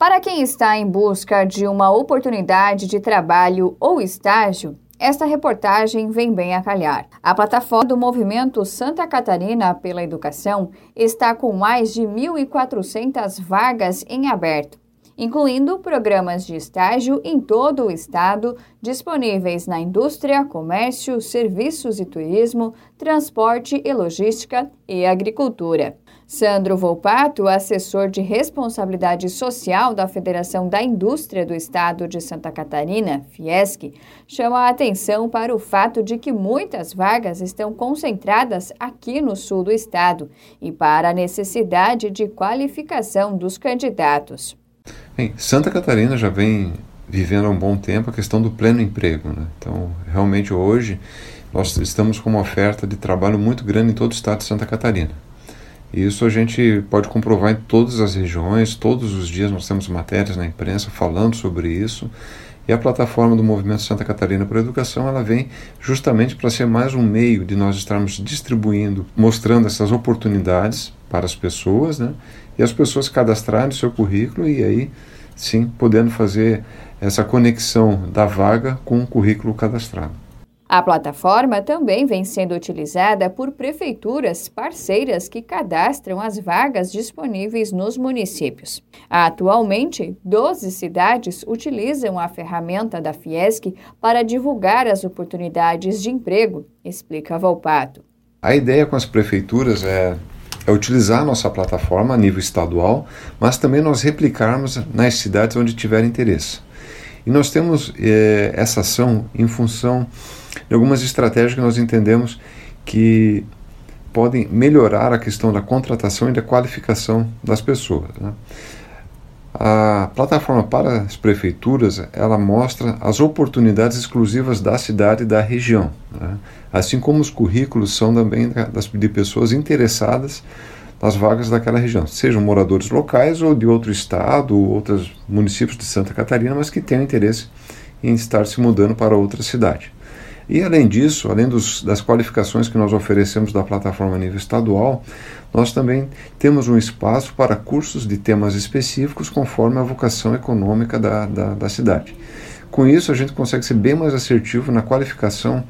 Para quem está em busca de uma oportunidade de trabalho ou estágio, esta reportagem vem bem a calhar. A plataforma do Movimento Santa Catarina pela Educação está com mais de 1.400 vagas em aberto, incluindo programas de estágio em todo o estado, disponíveis na indústria, comércio, serviços e turismo, transporte e logística e agricultura. Sandro Volpato, assessor de responsabilidade social da Federação da Indústria do Estado de Santa Catarina, Fiesc, chama a atenção para o fato de que muitas vagas estão concentradas aqui no sul do estado e para a necessidade de qualificação dos candidatos. Bem, Santa Catarina já vem vivendo há um bom tempo a questão do pleno emprego. Né? Então, realmente hoje, nós estamos com uma oferta de trabalho muito grande em todo o estado de Santa Catarina. Isso a gente pode comprovar em todas as regiões, todos os dias nós temos matérias na imprensa falando sobre isso. E a plataforma do Movimento Santa Catarina para a Educação, ela vem justamente para ser mais um meio de nós estarmos distribuindo, mostrando essas oportunidades para as pessoas, né? E as pessoas cadastrarem o seu currículo e aí sim podendo fazer essa conexão da vaga com o currículo cadastrado. A plataforma também vem sendo utilizada por prefeituras parceiras que cadastram as vagas disponíveis nos municípios. Atualmente, 12 cidades utilizam a ferramenta da Fiesc para divulgar as oportunidades de emprego, explica Volpato. A ideia com as prefeituras é é utilizar a nossa plataforma a nível estadual, mas também nós replicarmos nas cidades onde tiver interesse. E nós temos eh, essa ação em função de algumas estratégias que nós entendemos que podem melhorar a questão da contratação e da qualificação das pessoas. Né? A plataforma para as prefeituras ela mostra as oportunidades exclusivas da cidade e da região, né? assim como os currículos são também das, de pessoas interessadas nas vagas daquela região, sejam moradores locais ou de outro estado ou outros municípios de Santa Catarina, mas que tenham interesse em estar se mudando para outra cidade. E além disso, além dos, das qualificações que nós oferecemos da plataforma a nível estadual, nós também temos um espaço para cursos de temas específicos conforme a vocação econômica da, da, da cidade. Com isso, a gente consegue ser bem mais assertivo na qualificação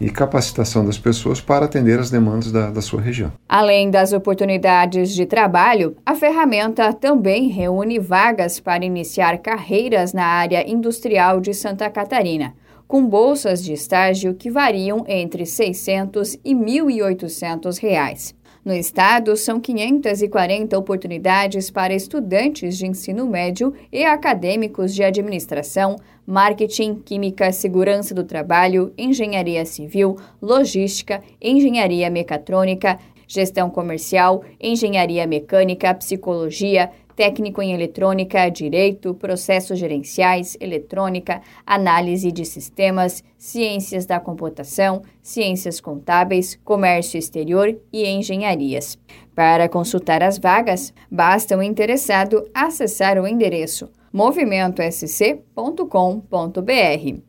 e capacitação das pessoas para atender as demandas da, da, sua região. Além das oportunidades de trabalho, a ferramenta também reúne vagas para iniciar carreiras na área industrial de Santa Catarina com bolsas de estágio que variam entre R$ 600 e 1.800 reais. No estado, são 540 oportunidades para estudantes de ensino médio e acadêmicos de administração, marketing, química, segurança do trabalho, engenharia civil, logística, engenharia mecatrônica, gestão comercial, engenharia mecânica, psicologia, técnico em eletrônica, direito, processos gerenciais, eletrônica, análise de sistemas, ciências da computação, ciências contábeis, comércio exterior e engenharias. Para consultar as vagas, basta o interessado acessar o endereço movimentosc.com.br.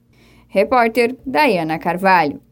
Repórter Dayana Carvalho.